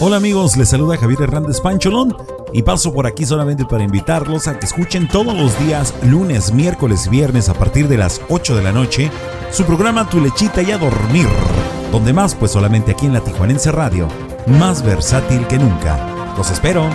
Hola amigos, les saluda Javier Hernández Pancholón y paso por aquí solamente para invitarlos a que escuchen todos los días, lunes, miércoles y viernes a partir de las 8 de la noche, su programa Tu Lechita y a Dormir, donde más pues solamente aquí en la Tijuanense Radio, más versátil que nunca. Los espero.